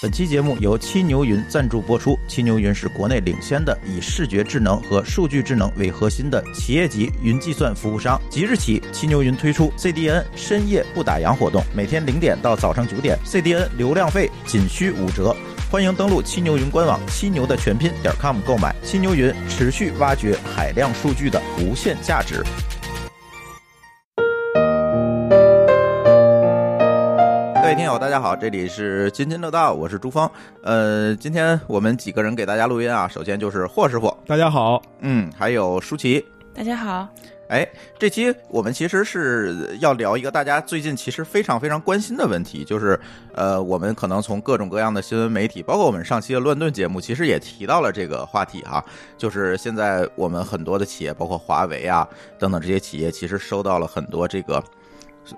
本期节目由七牛云赞助播出。七牛云是国内领先的以视觉智能和数据智能为核心的企业级云计算服务商。即日起，七牛云推出 CDN 深夜不打烊活动，每天零点到早上九点，CDN 流量费仅需五折。欢迎登录七牛云官网七牛的全拼点 com 购买。七牛云持续挖掘海量数据的无限价值。大家好，这里是津津乐道，我是朱峰。呃，今天我们几个人给大家录音啊，首先就是霍师傅，大家好，嗯，还有舒淇。大家好，哎，这期我们其实是要聊一个大家最近其实非常非常关心的问题，就是呃，我们可能从各种各样的新闻媒体，包括我们上期的乱炖节目，其实也提到了这个话题哈，就是现在我们很多的企业，包括华为啊等等这些企业，其实收到了很多这个。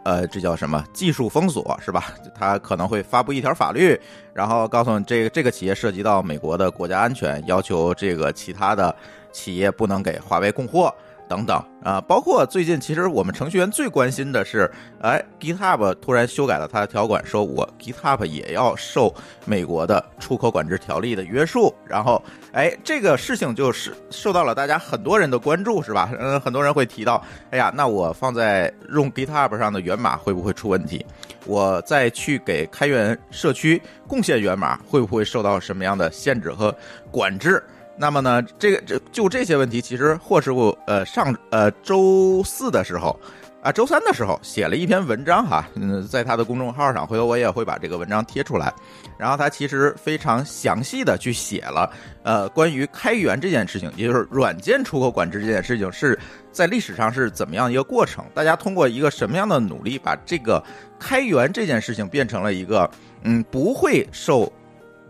呃，这叫什么技术封锁是吧？他可能会发布一条法律，然后告诉你这个这个企业涉及到美国的国家安全，要求这个其他的企业不能给华为供货。等等啊，包括最近，其实我们程序员最关心的是，哎，GitHub 突然修改了它的条款，说我 GitHub 也要受美国的出口管制条例的约束。然后，哎，这个事情就是受到了大家很多人的关注，是吧？嗯，很多人会提到，哎呀，那我放在用 GitHub 上的源码会不会出问题？我再去给开源社区贡献源码，会不会受到什么样的限制和管制？那么呢，这个这就这些问题，其实霍师傅呃上呃周四的时候啊，周三的时候写了一篇文章哈，嗯，在他的公众号上，回头我也会把这个文章贴出来。然后他其实非常详细的去写了呃关于开源这件事情，也就是软件出口管制这件事情是在历史上是怎么样一个过程，大家通过一个什么样的努力，把这个开源这件事情变成了一个嗯不会受。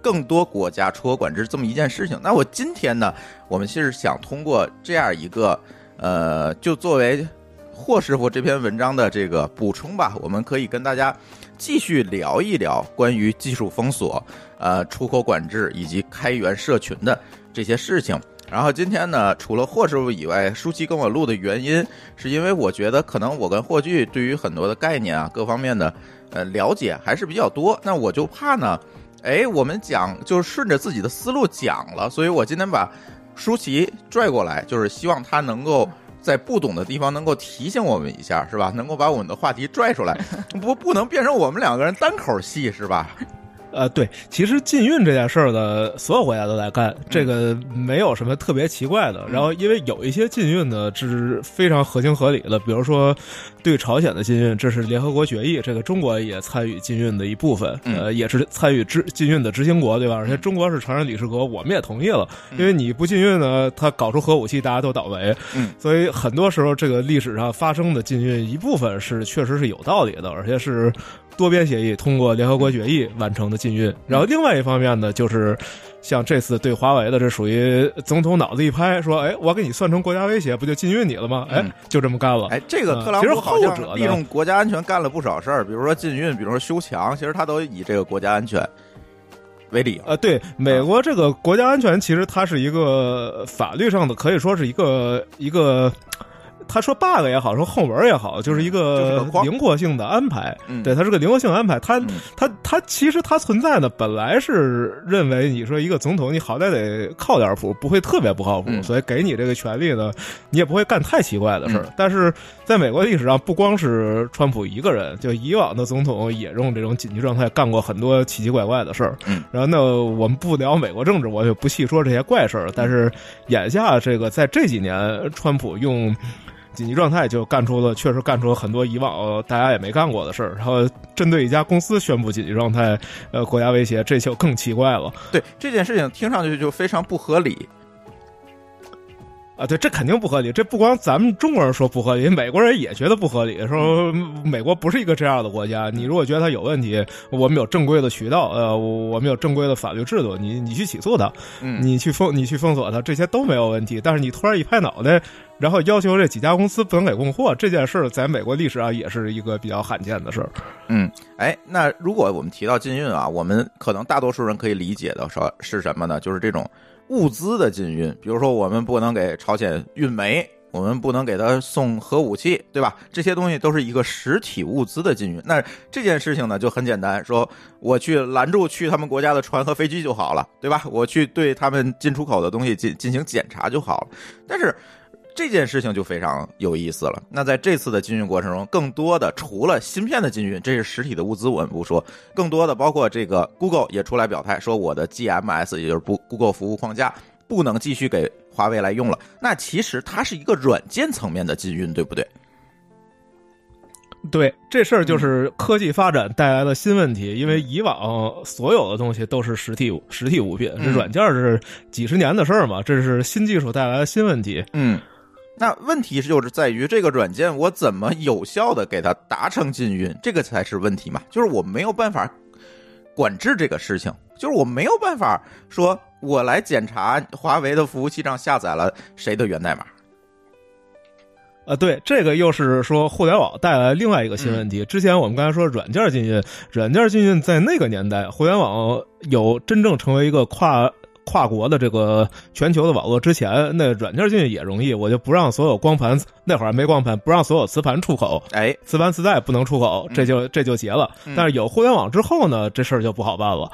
更多国家出口管制这么一件事情，那我今天呢，我们其实想通过这样一个，呃，就作为霍师傅这篇文章的这个补充吧，我们可以跟大家继续聊一聊关于技术封锁、呃，出口管制以及开源社群的这些事情。然后今天呢，除了霍师傅以外，舒淇跟我录的原因，是因为我觉得可能我跟霍炬对于很多的概念啊，各方面的呃了解还是比较多，那我就怕呢。哎，我们讲就是顺着自己的思路讲了，所以我今天把舒淇拽过来，就是希望他能够在不懂的地方能够提醒我们一下，是吧？能够把我们的话题拽出来，不不能变成我们两个人单口戏，是吧？呃，对，其实禁运这件事儿呢，所有国家都在干，这个没有什么特别奇怪的。然后，因为有一些禁运呢，是非常合情合理的，比如说对朝鲜的禁运，这是联合国决议，这个中国也参与禁运的一部分，呃，也是参与执禁运的执行国，对吧？而且中国是常任理事国，我们也同意了，因为你不禁运呢，他搞出核武器，大家都倒霉。嗯，所以很多时候，这个历史上发生的禁运一部分是确实是有道理的，而且是。多边协议通过联合国决议完成的禁运，然后另外一方面呢，就是像这次对华为的，这属于总统脑子一拍，说：“哎，我给你算成国家威胁，不就禁运你了吗？”哎，就这么干了。哎，这个特朗普好像利用国家安全干了不少事儿，比如说禁运，比如说修墙，其实他都以这个国家安全为理。呃，对，美国这个国家安全其实它是一个法律上的，可以说是一个一个。他说 bug 也好，说后门也好，就是一个灵活性的安排。对，它是个灵活性安排。它它它其实它存在的本来是认为你说一个总统，你好歹得靠点谱，不会特别不靠谱，所以给你这个权利呢，你也不会干太奇怪的事儿。但是在美国历史上，不光是川普一个人，就以往的总统也用这种紧急状态干过很多奇奇怪怪的事儿。然后那我们不聊美国政治，我就不细说这些怪事儿。但是眼下这个在这几年，川普用。紧急状态就干出了，确实干出了很多以往大家也没干过的事儿。然后针对一家公司宣布紧急状态，呃，国家威胁，这就更奇怪了。对这件事情，听上去就非常不合理。啊，对，这肯定不合理。这不光咱们中国人说不合理，美国人也觉得不合理。说美国不是一个这样的国家。你如果觉得它有问题，我们有正规的渠道，呃，我们有正规的法律制度，你你去起诉他，你去封你去封锁他，这些都没有问题。但是你突然一拍脑袋，然后要求这几家公司不能给供货，这件事儿在美国历史上也是一个比较罕见的事儿。嗯，哎，那如果我们提到禁运啊，我们可能大多数人可以理解的说是什么呢？就是这种。物资的禁运，比如说我们不能给朝鲜运煤，我们不能给他送核武器，对吧？这些东西都是一个实体物资的禁运。那这件事情呢，就很简单，说我去拦住去他们国家的船和飞机就好了，对吧？我去对他们进出口的东西进进行检查就好了。但是这件事情就非常有意思了。那在这次的禁运过程中，更多的除了芯片的禁运，这是实体的物资，我们不说，更多的包括这个 Google 也出来表态说，我的 GMS 也就是不 Google 服务框架不能继续给。华为来用了，那其实它是一个软件层面的禁运，对不对？对，这事儿就是科技发展带来的新问题。因为以往所有的东西都是实体实体物品，这软件是几十年的事儿嘛，这是新技术带来的新问题。嗯，那问题就是在于这个软件我怎么有效的给它达成禁运，这个才是问题嘛。就是我没有办法管制这个事情，就是我没有办法说。我来检查华为的服务器上下载了谁的源代码？呃，对，这个又是说互联网带来另外一个新问题。之前我们刚才说软件禁运，软件禁运在那个年代，互联网有真正成为一个跨跨国的这个全球的网络之前，那软件进去也容易，我就不让所有光盘那会儿没光盘，不让所有磁盘出口，哎，磁盘磁带不能出口，这就这就结了。但是有互联网之后呢，这事儿就不好办了。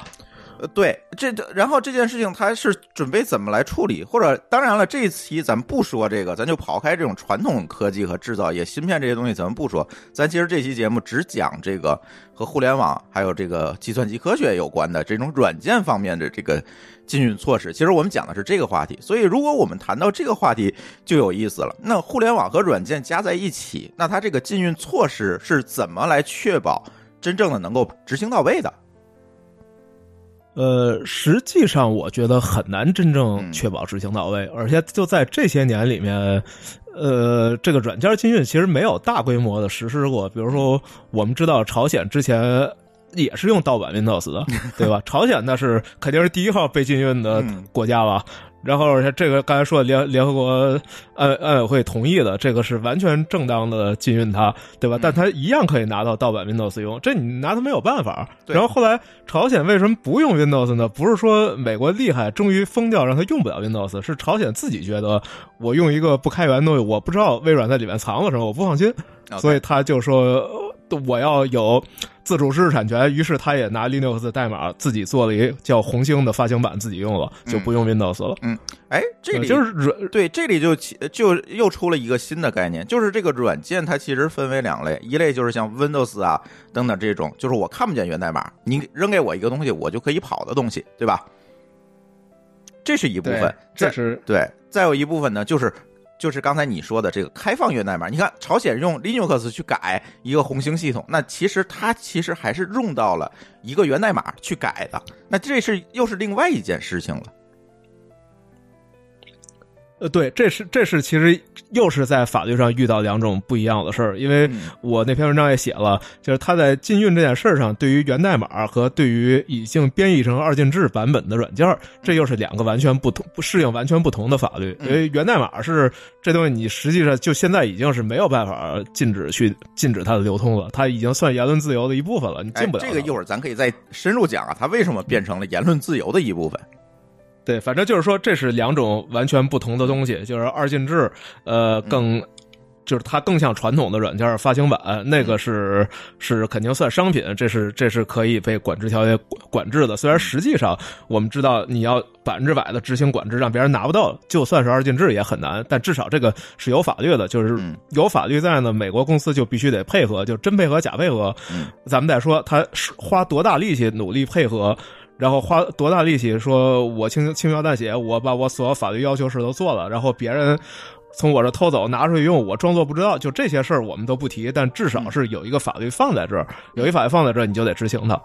呃，对，这然后这件事情他是准备怎么来处理？或者当然了，这一期咱不说这个，咱就抛开这种传统科技和制造业、芯片这些东西，咱们不说。咱其实这期节目只讲这个和互联网还有这个计算机科学有关的这种软件方面的这个禁运措施。其实我们讲的是这个话题。所以，如果我们谈到这个话题，就有意思了。那互联网和软件加在一起，那它这个禁运措施是怎么来确保真正的能够执行到位的？呃，实际上我觉得很难真正确保执行到位，而且就在这些年里面，呃，这个软件禁运其实没有大规模的实施过。比如说，我们知道朝鲜之前也是用盗版 Windows 的，对吧？朝鲜那是肯定是第一号被禁运的国家了。然后这个刚才说联联合国安安委会同意的，这个是完全正当的禁运它，对吧？但它一样可以拿到盗版 Windows 用，这你拿它没有办法。然后后来朝鲜为什么不用 Windows 呢？不是说美国厉害，终于封掉让它用不了 Windows，是朝鲜自己觉得我用一个不开源的东西，我不知道微软在里面藏了什么，我不放心，所以他就说。我要有自主知识产权，于是他也拿 Linux 代码自己做了一叫红星的发行版，自己用了，就不用 Windows 了。嗯，哎，这里就是软对，这里就就又出了一个新的概念，就是这个软件它其实分为两类，一类就是像 Windows 啊等等这种，就是我看不见源代码，你扔给我一个东西，我就可以跑的东西，对吧？这是一部分，这是对，再有一部分呢，就是。就是刚才你说的这个开放源代码，你看朝鲜用 Linux 去改一个红星系统，那其实它其实还是用到了一个源代码去改的，那这是又是另外一件事情了。呃，对，这是这是其实又是在法律上遇到两种不一样的事儿，因为我那篇文章也写了，就是他在禁运这件事儿上，对于源代码和对于已经编译成二进制版本的软件，这又是两个完全不同、不适应完全不同的法律。因为源代码是这东西，你实际上就现在已经是没有办法禁止去禁止它的流通了，它已经算言论自由的一部分了，你禁不了。这个一会儿咱可以再深入讲啊，它为什么变成了言论自由的一部分。对，反正就是说，这是两种完全不同的东西。就是二进制，呃，更就是它更像传统的软件发行版，那个是是肯定算商品，这是这是可以被管制条约管制的。虽然实际上我们知道，你要百分之百的执行管制，让别人拿不到，就算是二进制也很难。但至少这个是有法律的，就是有法律在呢，美国公司就必须得配合，就真配合假配合。咱们再说，他花多大力气努力配合。然后花多大力气，说我轻轻描淡写，我把我所有法律要求事都做了，然后别人从我这偷走拿出去用，我装作不知道，就这些事儿我们都不提，但至少是有一个法律放在这儿，有一法律放在这儿，你就得执行它。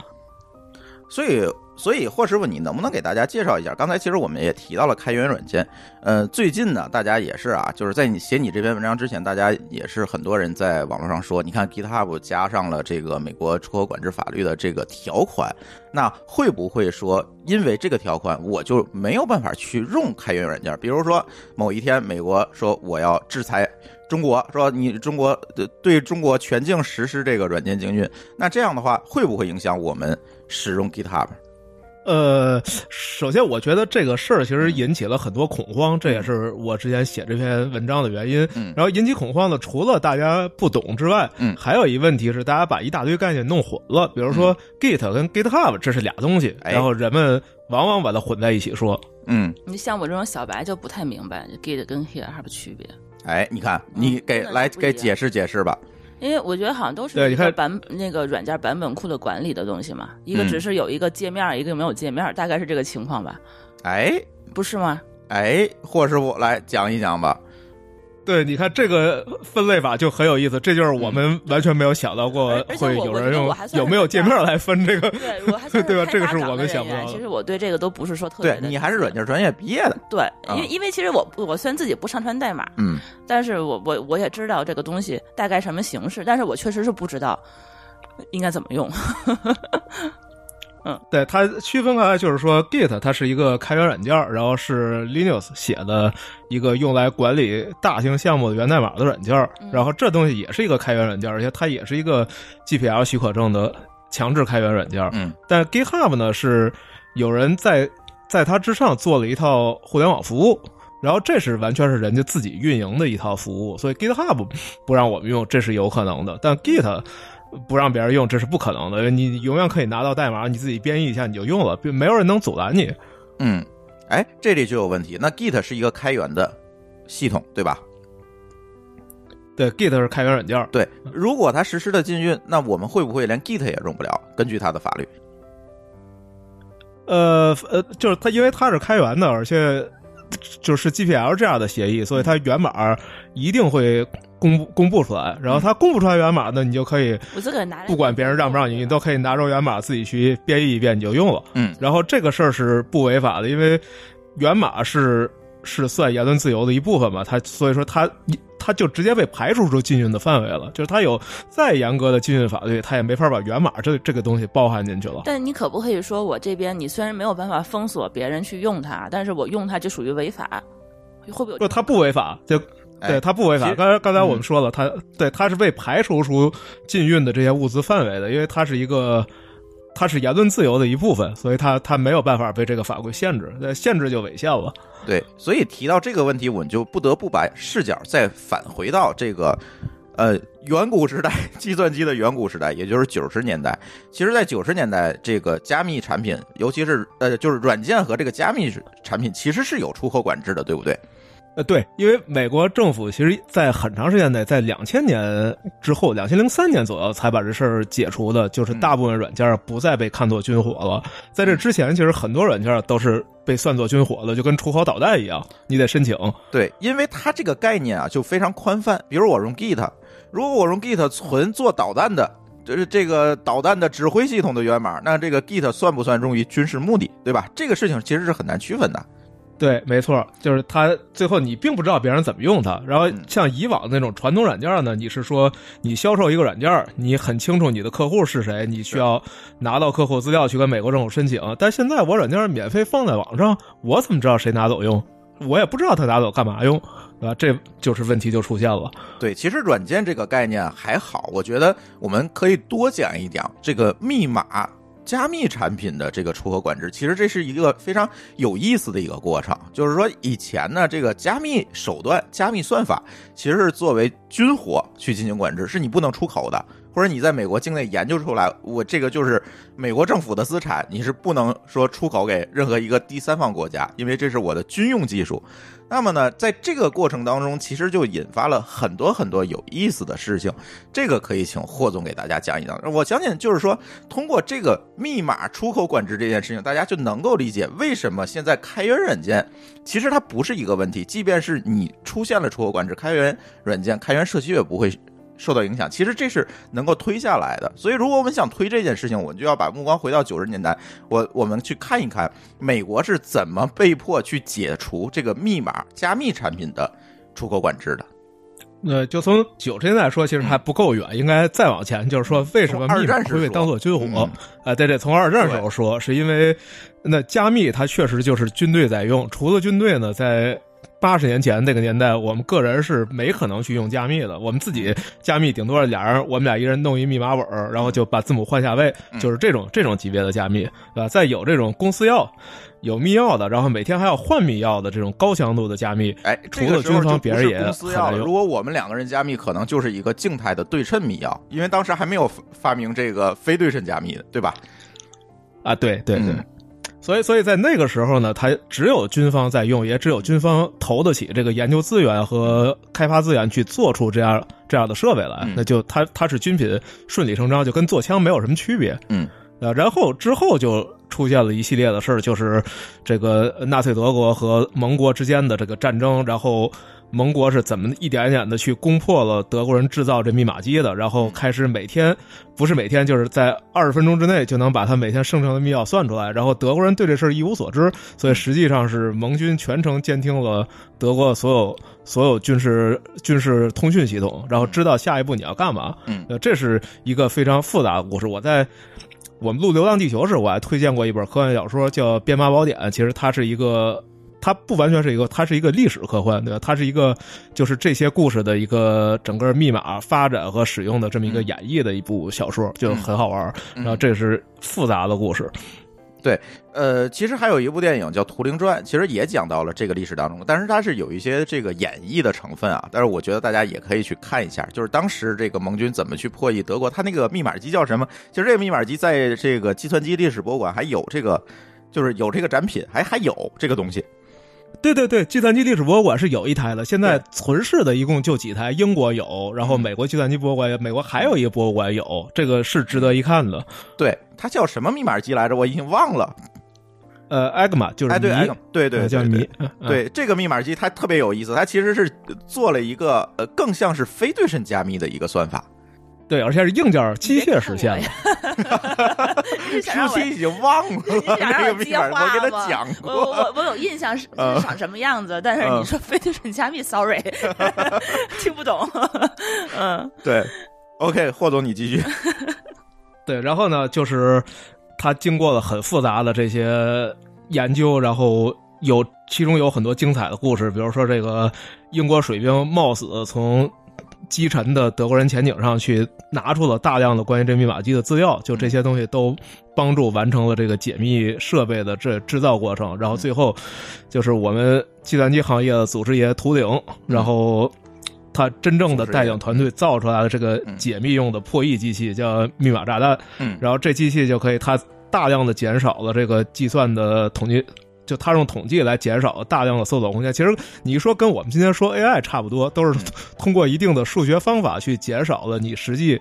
所以。所以霍师傅，你能不能给大家介绍一下？刚才其实我们也提到了开源软件。呃，最近呢，大家也是啊，就是在你写你这篇文章之前，大家也是很多人在网络上说，你看 GitHub 加上了这个美国出口管制法律的这个条款，那会不会说因为这个条款，我就没有办法去用开源软件？比如说某一天美国说我要制裁中国，说你中国对中国全境实施这个软件禁运，那这样的话会不会影响我们使用 GitHub？呃，首先我觉得这个事儿其实引起了很多恐慌，这也是我之前写这篇文章的原因。嗯，然后引起恐慌的除了大家不懂之外，嗯，还有一问题是大家把一大堆概念弄混了，比如说 Git 跟 GitHub 这是俩东西，然后人们往往把它混在一起说。嗯，你像我这种小白就不太明白 Git 跟 GitHub 区别。哎，你看，你给来给解释解释吧。因为我觉得好像都是一个版那个软件版本库的管理的东西嘛，一个只是有一个界面，一个没有界面，大概是这个情况吧。哎，不是吗？哎，霍师傅来讲一讲吧。对，你看这个分类法就很有意思，这就是我们完全没有想到过会有人用有没有界面来分这个。对，我还 对吧？这个是我们想不到。其实我对这个都不是说特别。对你还是软件专业毕业的。对，因为因为其实我我虽然自己不上传代码，嗯，但是我我我也知道这个东西大概什么形式，但是我确实是不知道应该怎么用。嗯，对，它区分开来就是说，Git 它是一个开源软件，然后是 Linux 写的一个用来管理大型项目的源代码的软件，然后这东西也是一个开源软件，而且它也是一个 GPL 许可证的强制开源软件。嗯，但 GitHub 呢是有人在在它之上做了一套互联网服务，然后这是完全是人家自己运营的一套服务，所以 GitHub 不让我们用，这是有可能的，但 Git。不让别人用，这是不可能的。你永远可以拿到代码，你自己编译一下，你就用了，没有人能阻拦你。嗯，哎，这里就有问题。那 Git 是一个开源的系统，对吧？对，Git 是开源软件。对，如果它实施的禁运，那我们会不会连 Git 也用不了？根据它的法律？呃呃，就是它，因为它是开源的，而且就是 GPL 这样的协议，所以它源码一定会。公布公布出来，然后他公布出来源码呢，你就可以，我自个拿，不管别人让不让你，你都可以拿着源码自己去编译一遍，你就用了。嗯，然后这个事儿是不违法的，因为源码是是算言论自由的一部分嘛，它所以说它它就直接被排除出禁运的范围了，就是它有再严格的禁运法律，它也没法把源码这这个东西包含进去了。但你可不可以说我这边你虽然没有办法封锁别人去用它，但是我用它就属于违法，会不会？不，它不违法，就。对他不违法，刚才刚才我们说了，他对他是被排除出禁运的这些物资范围的，因为它是一个，它是言论自由的一部分，所以他他没有办法被这个法规限制，限制就违宪了。对，所以提到这个问题，我们就不得不把视角再返回到这个呃远古时代，计算机的远古时代，也就是九十年代。其实，在九十年代，这个加密产品，尤其是呃就是软件和这个加密产品，其实是有出口管制的，对不对？呃，对，因为美国政府其实，在很长时间内，在两千年之后，两千零三年左右才把这事儿解除的，就是大部分软件不再被看作军火了。在这之前，其实很多软件都是被算作军火的，就跟出口导弹一样，你得申请。对，因为它这个概念啊，就非常宽泛。比如我用 Git，如果我用 Git 存做导弹的，就是这个导弹的指挥系统的源码，那这个 Git 算不算用于军事目的，对吧？这个事情其实是很难区分的。对，没错，就是它最后你并不知道别人怎么用它。然后像以往那种传统软件呢，你是说你销售一个软件，你很清楚你的客户是谁，你需要拿到客户资料去跟美国政府申请。但现在我软件免费放在网上，我怎么知道谁拿走用？我也不知道他拿走干嘛用，啊，这就是问题就出现了。对，其实软件这个概念还好，我觉得我们可以多讲一讲这个密码。加密产品的这个出口管制，其实这是一个非常有意思的一个过程。就是说，以前呢，这个加密手段、加密算法，其实是作为军火去进行管制，是你不能出口的，或者你在美国境内研究出来，我这个就是美国政府的资产，你是不能说出口给任何一个第三方国家，因为这是我的军用技术。那么呢，在这个过程当中，其实就引发了很多很多有意思的事情。这个可以请霍总给大家讲一讲。我相信，就是说，通过这个密码出口管制这件事情，大家就能够理解为什么现在开源软件其实它不是一个问题。即便是你出现了出口管制，开源软件、开源社区也不会。受到影响，其实这是能够推下来的。所以，如果我们想推这件事情，我们就要把目光回到九十年代，我我们去看一看美国是怎么被迫去解除这个密码加密产品的出口管制的。那就从九十年代说，其实还不够远，应该再往前，就是说为什么密码会被当做军火？啊，对对从二战时候说，是因为那加密它确实就是军队在用，除了军队呢，在八十年前那个年代，我们个人是没可能去用加密的。我们自己加密，顶多是俩人，我们俩一人弄一密码本然后就把字母换下位，就是这种这种级别的加密，对吧？再有这种公司钥。有密钥的，然后每天还要换密钥的这种高强度的加密，哎，除了军方，别人也公司钥。如果我们两个人加密，可能就是一个静态的对称密钥，因为当时还没有发明这个非对称加密的，对吧？啊，对对对，所以所以在那个时候呢，它只有军方在用，也只有军方投得起这个研究资源和开发资源去做出这样这样的设备来，那就它它是军品，顺理成章，就跟做枪没有什么区别。嗯，啊，然后之后就。出现了一系列的事儿，就是这个纳粹德国和盟国之间的这个战争，然后盟国是怎么一点一点的去攻破了德国人制造这密码机的，然后开始每天不是每天，就是在二十分钟之内就能把他每天生成的密钥算出来，然后德国人对这事儿一无所知，所以实际上是盟军全程监听了德国所有所有军事军事通讯系统，然后知道下一步你要干嘛。嗯，这是一个非常复杂的故事。我在。我们录《流浪地球》时，我还推荐过一本科幻小说，叫《编码宝典》。其实它是一个，它不完全是一个，它是一个历史科幻，对吧？它是一个，就是这些故事的一个整个密码发展和使用的这么一个演绎的一部小说，就很好玩。然后这是复杂的故事。对，呃，其实还有一部电影叫《图灵传》，其实也讲到了这个历史当中，但是它是有一些这个演绎的成分啊。但是我觉得大家也可以去看一下，就是当时这个盟军怎么去破译德国，他那个密码机叫什么？其实这个密码机在这个计算机历史博物馆还有这个，就是有这个展品，还还有这个东西。对对对，计算机历史博物馆是有一台的，现在存世的一共就几台，英国有，然后美国计算机博物馆，美国还有一个博物馆有，这个是值得一看的。对，它叫什么密码机来着？我已经忘了。呃，艾格玛就是对对对，叫迷。对这个密码机，它特别有意思，它其实是做了一个呃，更像是非对称加密的一个算法。对，而且是硬件机械实现的。初期已经忘了这个密码，我给他讲过。我我我有印象是长什么样子，但是你说非对准加密，sorry，听不懂。嗯，对，OK，霍总你继续。对，然后呢，就是他经过了很复杂的这些研究，然后有其中有很多精彩的故事，比如说这个英国水兵冒死从。击沉的德国人潜艇上去拿出了大量的关于这密码机的资料，就这些东西都帮助完成了这个解密设备的这制造过程。然后最后，就是我们计算机行业的祖师爷图灵，然后他真正的带领团队造出来的这个解密用的破译机器叫密码炸弹。嗯，然后这机器就可以它大量的减少了这个计算的统计。就他用统计来减少大量的搜索空间，其实你说跟我们今天说 AI 差不多，都是通过一定的数学方法去减少了你实际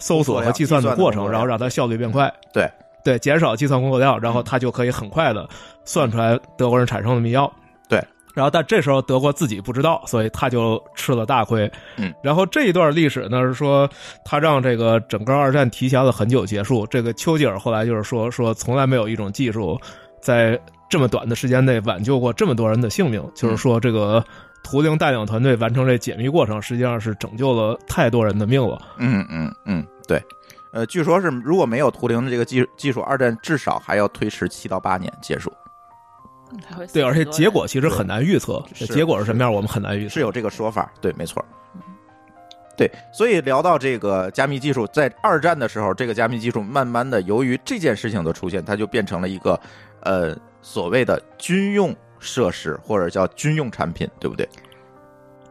搜索和计算的过程，然后让它效率变快。对对，减少计算工作量，然后它就可以很快的算出来德国人产生的密钥。对，然后但这时候德国自己不知道，所以他就吃了大亏。嗯，然后这一段历史呢是说，他让这个整个二战提前了很久结束。这个丘吉尔后来就是说，说从来没有一种技术在。这么短的时间内挽救过这么多人的性命，就是说，这个图灵带领团队完成这解密过程，实际上是拯救了太多人的命了。嗯嗯嗯，对。呃，据说是如果没有图灵的这个技技术，二战至少还要推迟七到八年结束。对，而且结果其实很难预测，结果是什么样，我们很难预测。是有这个说法，对，没错。对，所以聊到这个加密技术，在二战的时候，这个加密技术慢慢的由于这件事情的出现，它就变成了一个呃。所谓的军用设施或者叫军用产品，对不对？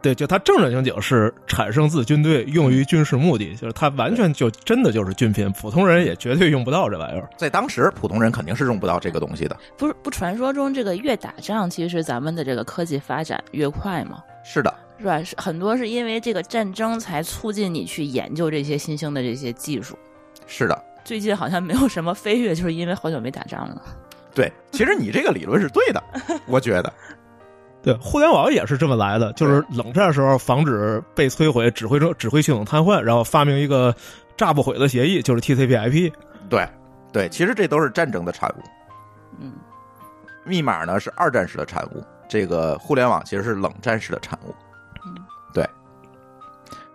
对，就它正正经经是产生自军队，用于军事目的，就是它完全就真的就是军品，普通人也绝对用不到这玩意儿。在当时，普通人肯定是用不到这个东西的。不是不，传说中这个越打仗，其实咱们的这个科技发展越快吗？是的，是吧？是很多是因为这个战争才促进你去研究这些新兴的这些技术。是的，最近好像没有什么飞跃，就是因为好久没打仗了。对，其实你这个理论是对的，我觉得，对，互联网也是这么来的，就是冷战时候防止被摧毁，指挥中指挥系统瘫痪，然后发明一个炸不毁的协议，就是 TCP/IP。对，对，其实这都是战争的产物。嗯，密码呢是二战时的产物，这个互联网其实是冷战时的产物。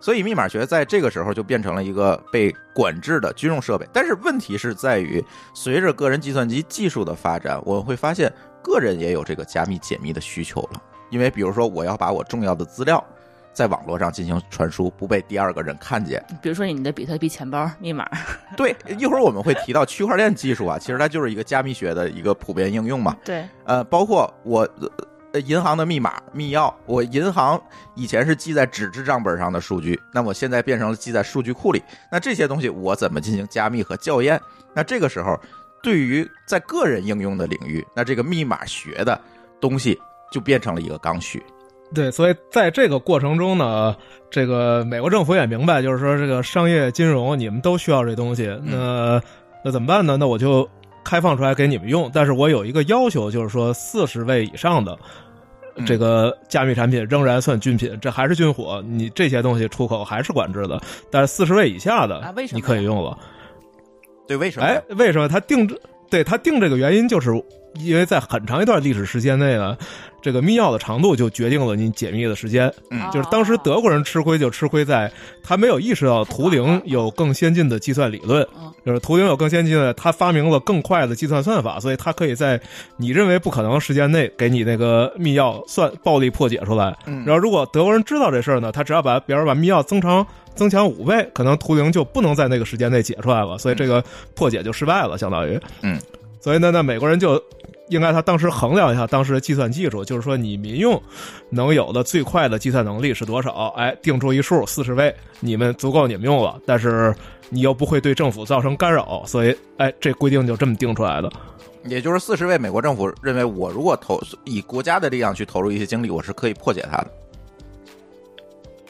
所以，密码学在这个时候就变成了一个被管制的军用设备。但是，问题是在于，随着个人计算机技术的发展，我们会发现，个人也有这个加密解密的需求了。因为比如说我要把我重要的资料在网络上进行传输，不被第二个人看见。比如说你的比特币钱包密码。对，一会儿我们会提到区块链技术啊，其实它就是一个加密学的一个普遍应用嘛。对，呃，包括我银行的密码密钥，我银行以前是记在纸质账本上的数据，那我现在变成了记在数据库里。那这些东西我怎么进行加密和校验？那这个时候。对于在个人应用的领域，那这个密码学的东西就变成了一个刚需。对，所以在这个过程中呢，这个美国政府也明白，就是说这个商业金融你们都需要这东西，那那怎么办呢？那我就开放出来给你们用，但是我有一个要求，就是说四十位以上的这个加密产品仍然算军品，这还是军火，你这些东西出口还是管制的，但是四十位以下的你可以用了。对，为什么？哎，为什么他定制？对他定这个原因，就是因为在很长一段历史时间内呢。这个密钥的长度就决定了你解密的时间。嗯，就是当时德国人吃亏就吃亏在，他没有意识到图灵有更先进的计算理论。就是图灵有更先进的，他发明了更快的计算算法，所以他可以在你认为不可能时间内给你那个密钥算暴力破解出来。嗯，然后如果德国人知道这事儿呢，他只要把比如把密钥增长增强五倍，可能图灵就不能在那个时间内解出来了，所以这个破解就失败了，相当于。嗯，所以呢，那美国人就。应该他当时衡量一下当时的计算技术，就是说你民用能有的最快的计算能力是多少？哎，定出一数四十位，你们足够你们用了，但是你又不会对政府造成干扰，所以哎，这规定就这么定出来的。也就是四十位，美国政府认为我如果投以国家的力量去投入一些精力，我是可以破解它的。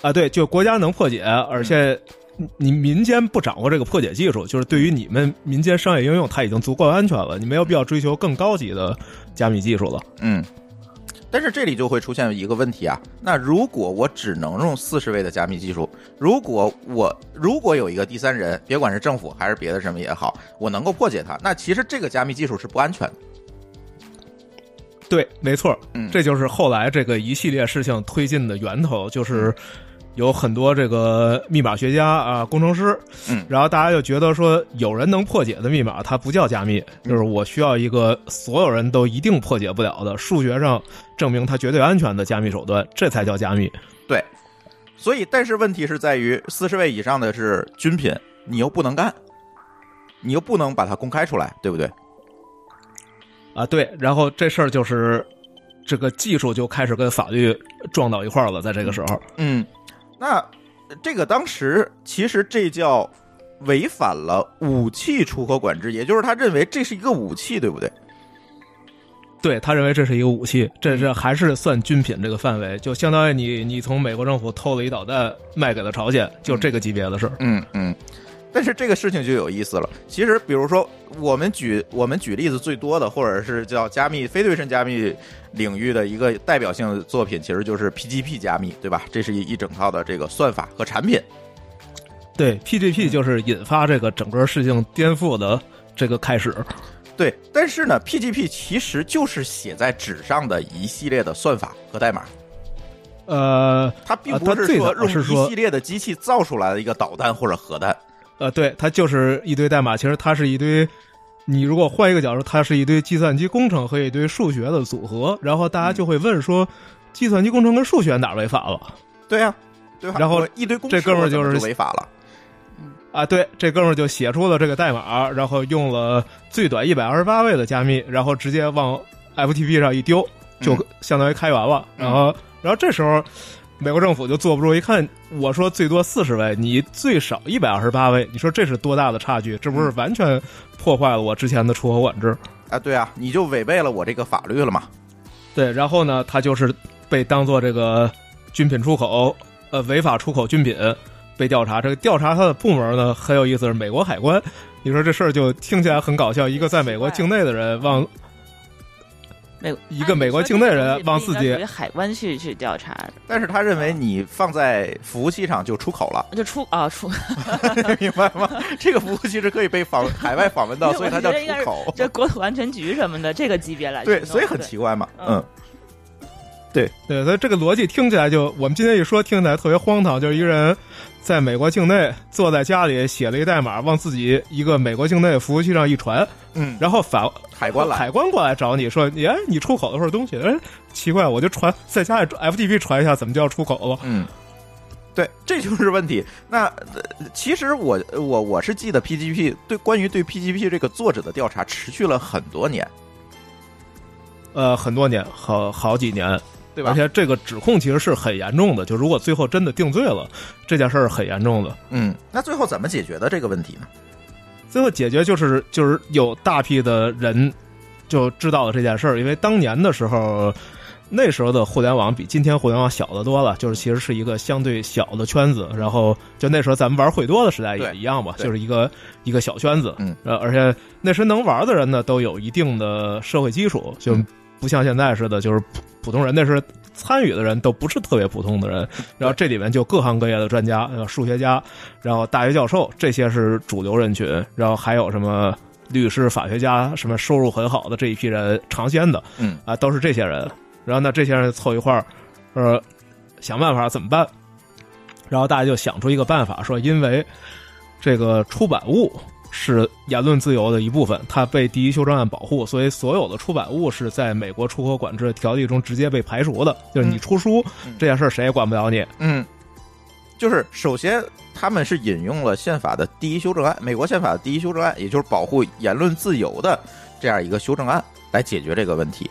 啊，对，就国家能破解，而且。你民间不掌握这个破解技术，就是对于你们民间商业应用，它已经足够安全了，你没有必要追求更高级的加密技术了。嗯，但是这里就会出现一个问题啊，那如果我只能用四十位的加密技术，如果我如果有一个第三人，别管是政府还是别的什么也好，我能够破解它，那其实这个加密技术是不安全的。对，没错，嗯，这就是后来这个一系列事情推进的源头，就是。有很多这个密码学家啊，工程师，嗯，然后大家就觉得说，有人能破解的密码，它不叫加密，就是我需要一个所有人都一定破解不了的数学上证明它绝对安全的加密手段，这才叫加密。对，所以，但是问题是在于，四十位以上的是军品，你又不能干，你又不能把它公开出来，对不对？啊，对，然后这事儿就是这个技术就开始跟法律撞到一块儿了，在这个时候，嗯。那这个当时其实这叫违反了武器出口管制，也就是他认为这是一个武器，对不对？对他认为这是一个武器，这是还是算军品这个范围，就相当于你你从美国政府偷了一导弹卖给了朝鲜，就这个级别的事嗯嗯。但是这个事情就有意思了。其实，比如说，我们举我们举例子最多的，或者是叫加密非对称加密领域的一个代表性的作品，其实就是 PGP 加密，对吧？这是一一整套的这个算法和产品。对，PGP 就是引发这个整个事情颠覆的这个开始。对，但是呢，PGP 其实就是写在纸上的一系列的算法和代码。呃，它并不是说用一系列的机器造出来的一个导弹或者核弹。呃，对，它就是一堆代码。其实它是一堆，你如果换一个角度，它是一堆计算机工程和一堆数学的组合。然后大家就会问说，计算机工程跟数学哪违法了？对呀，对然后一堆这哥们儿就是违法了。啊，对，这哥们儿就写出了这个代码，然后用了最短一百二十八位的加密，然后直接往 FTP 上一丢，就相当于开源了。然后，然后这时候。美国政府就坐不住，一看我说最多四十位，你最少一百二十八位，你说这是多大的差距？这不是完全破坏了我之前的出口管制啊？对啊，你就违背了我这个法律了嘛？对，然后呢，他就是被当做这个军品出口，呃，违法出口军品被调查。这个调查他的部门呢很有意思，是美国海关。你说这事儿就听起来很搞笑，一个在美国境内的人往。美一个美国境内人往自己海关去去调查，但是他认为你放在服务器上就出口了，就出啊出 明白吗？这个服务器是可以被访海外访问到，所以它叫出口。这国土安全局什么的这个级别来，对，所以很奇怪嘛，嗯，对对，所以这个逻辑听起来就我们今天一说听起来特别荒唐，就是一个人在美国境内坐在家里写了一代码，往自己一个美国境内服务器上一传，嗯，然后反海关来，海关过来找你说，哎，你出口的份东西，哎，奇怪，我就传在家里 FTP 传一下，怎么就要出口了？嗯，对，这就是问题。那其实我我我是记得 PGP 对关于对 PGP 这个作者的调查持续了很多年，呃，很多年，好好几年。对吧？而且这个指控其实是很严重的，就如果最后真的定罪了，这件事儿很严重的。嗯，那最后怎么解决的这个问题呢？最后解决就是就是有大批的人就知道了这件事儿，因为当年的时候，那时候的互联网比今天互联网小得多了，就是其实是一个相对小的圈子。然后就那时候咱们玩会多的时代也一样吧，就是一个一个小圈子。嗯，而且那时能玩的人呢，都有一定的社会基础，就。不像现在似的，就是普普通人，那是参与的人都不是特别普通的人。然后这里面就各行各业的专家，数学家，然后大学教授，这些是主流人群。然后还有什么律师、法学家，什么收入很好的这一批人，尝鲜的，嗯啊，都是这些人。然后那这些人凑一块儿，呃，想办法怎么办？然后大家就想出一个办法，说因为这个出版物。是言论自由的一部分，它被第一修正案保护，所以所有的出版物是在美国出口管制条例中直接被排除的。就是你出书这件事，谁也管不了你。嗯，就是首先他们是引用了宪法的第一修正案，美国宪法的第一修正案，也就是保护言论自由的这样一个修正案来解决这个问题。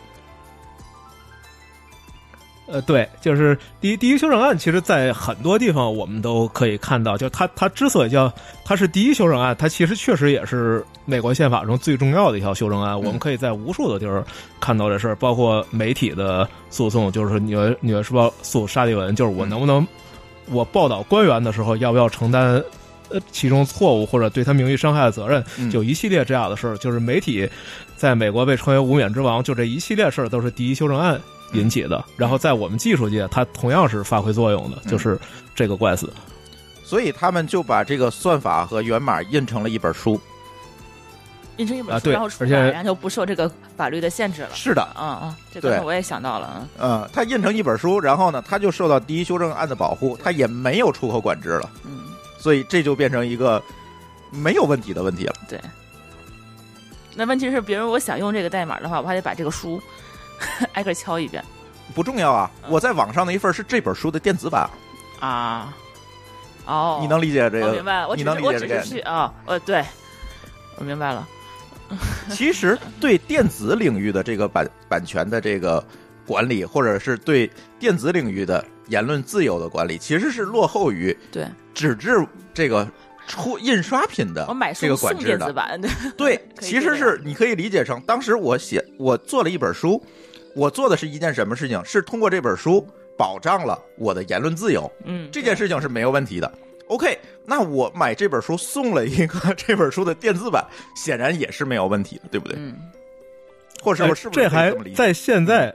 呃，对，就是第一第一修正案，其实，在很多地方我们都可以看到，就它它之所以叫它是第一修正案，它其实确实也是美国宪法中最重要的一条修正案。我们可以在无数的地儿看到这事儿，包括媒体的诉讼，就是《纽约纽约时报》诉沙利文，就是我能不能我报道官员的时候要不要承担呃其中错误或者对他名誉伤害的责任，就一系列这样的事儿，就是媒体在美国被称为无冕之王，就这一系列事儿都是第一修正案。引起的，然后在我们技术界，它同样是发挥作用的，就是这个官司。所以他们就把这个算法和源码印成了一本书，印成一本书，然后出版，然后就不受这个法律的限制了。是的，嗯嗯，这个我也想到了。嗯，它印成一本书，然后呢，它就受到第一修正案的保护，它也没有出口管制了。嗯，所以这就变成一个没有问题的问题了。对。那问题是，比如我想用这个代码的话，我还得把这个书。挨个敲一遍，不重要啊！我在网上的一份是这本书的电子版啊。哦，你能理解这个？明白，我你能理解这个？啊，呃，对，我明白了。其实对电子领域的这个版版权的这个管理，或者是对电子领域的言论自由的管理，其实是落后于对纸质这个出印刷品的这个管制的。对，其实是你可以理解成，当时我写我做了一本书。我做的是一件什么事情？是通过这本书保障了我的言论自由。嗯，这件事情是没有问题的。OK，那我买这本书送了一个 这本书的电子版，显然也是没有问题的，对不对？嗯。或者，是不是这还在现在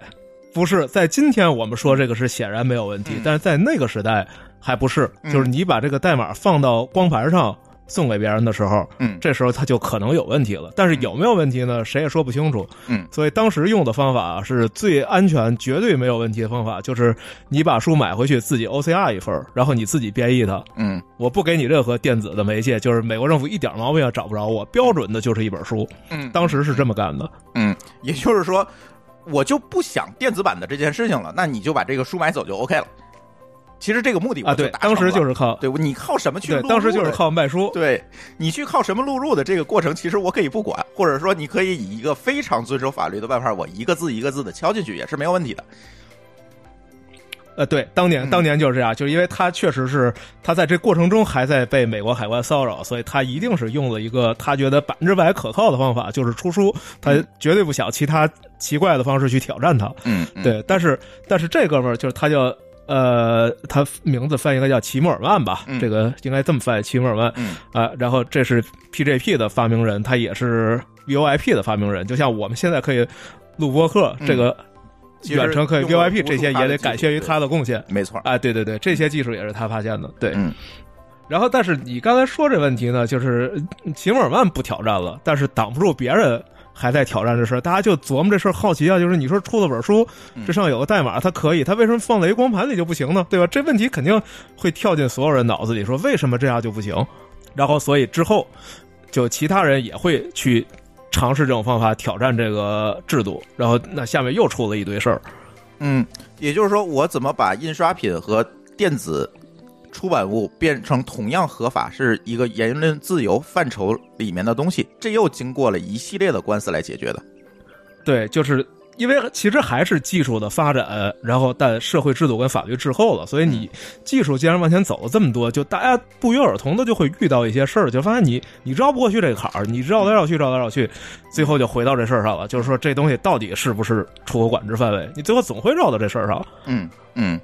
不是在今天我们说这个是显然没有问题，但是在那个时代还不是。就是你把这个代码放到光盘上。送给别人的时候，嗯，这时候他就可能有问题了。但是有没有问题呢？谁也说不清楚。嗯，所以当时用的方法是最安全、绝对没有问题的方法，就是你把书买回去自己 OCR 一份，然后你自己编译它。嗯，我不给你任何电子的媒介，就是美国政府一点毛病也找不着我，标准的就是一本书。嗯，当时是这么干的。嗯，也就是说，我就不想电子版的这件事情了，那你就把这个书买走就 OK 了。其实这个目的啊，对，当时就是靠对，你靠什么去？对，当时就是靠卖书。对你去靠什么录入的这个过程，其实我可以不管，或者说你可以以一个非常遵守法律的办法，我一个字一个字的敲进去也是没有问题的。呃，对，当年当年就是这样，就是因为他确实是他在这过程中还在被美国海关骚扰，所以他一定是用了一个他觉得百分之百可靠的方法，就是出书，他绝对不想其他奇怪的方式去挑战他。嗯，对，但是但是这哥们儿就是他叫。呃，他名字翻译应该叫齐默尔曼吧？这个应该这么翻译，齐默尔曼。啊，然后这是 PJP 的发明人，他也是 VoIP 的发明人。就像我们现在可以录播客，这个远程可以 VoIP，这些也得感谢于他的贡献。没错，哎，对对对，这些技术也是他发现的。对，然后但是你刚才说这问题呢，就是齐默尔曼不挑战了，但是挡不住别人。还在挑战这事儿，大家就琢磨这事儿，好奇啊。就是你说出了本书，这上有个代码，它可以，它为什么放在一光盘里就不行呢？对吧？这问题肯定会跳进所有人脑子里，说为什么这样就不行？然后，所以之后就其他人也会去尝试这种方法挑战这个制度，然后那下面又出了一堆事儿。嗯，也就是说，我怎么把印刷品和电子出版物变成同样合法，是一个言论自由范畴里面的东西？这又经过了一系列的官司来解决的。对，就是。因为其实还是技术的发展，然后但社会制度跟法律滞后了，所以你技术既然往前走了这么多，就大家不约而同的就会遇到一些事儿，就发现你你绕不过去这个坎儿，你绕来绕去绕来绕去，最后就回到这事儿上了，就是说这东西到底是不是出口管制范围？你最后总会绕到这事儿上。嗯嗯。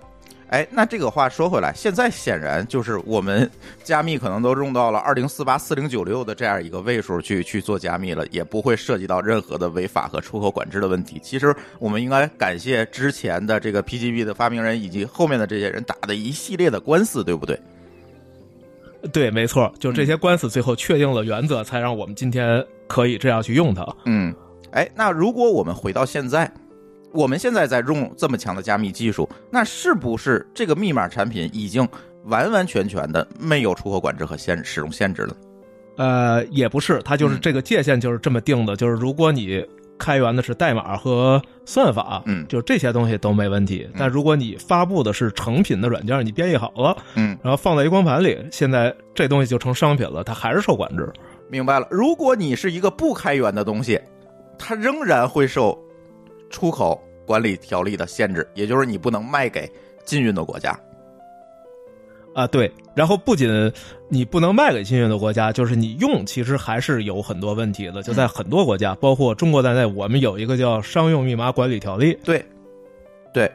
哎，那这个话说回来，现在显然就是我们 加密可能都用到了二零四八四零九六的这样一个位数去去做加密了，也不会涉及到任何的违法和出口管制的问题。其实我们应该感谢之前的这个 PGB 的发明人以及后面的这些人打的一系列的官司，对不对？对，没错，就这些官司最后确定了原则，才让我们今天可以这样去用它。嗯，哎，那如果我们回到现在。我们现在在用这么强的加密技术，那是不是这个密码产品已经完完全全的没有出口管制和限使用限制了？呃，也不是，它就是这个界限就是这么定的，就是如果你开源的是代码和算法，嗯，就这些东西都没问题。但如果你发布的是成品的软件，你编译好了，嗯，然后放在一光盘里，现在这东西就成商品了，它还是受管制。明白了，如果你是一个不开源的东西，它仍然会受。出口管理条例的限制，也就是你不能卖给禁运的国家。啊，对。然后不仅你不能卖给禁运的国家，就是你用，其实还是有很多问题的。就在很多国家，包括中国在内，我们有一个叫商用密码管理条例。对，对，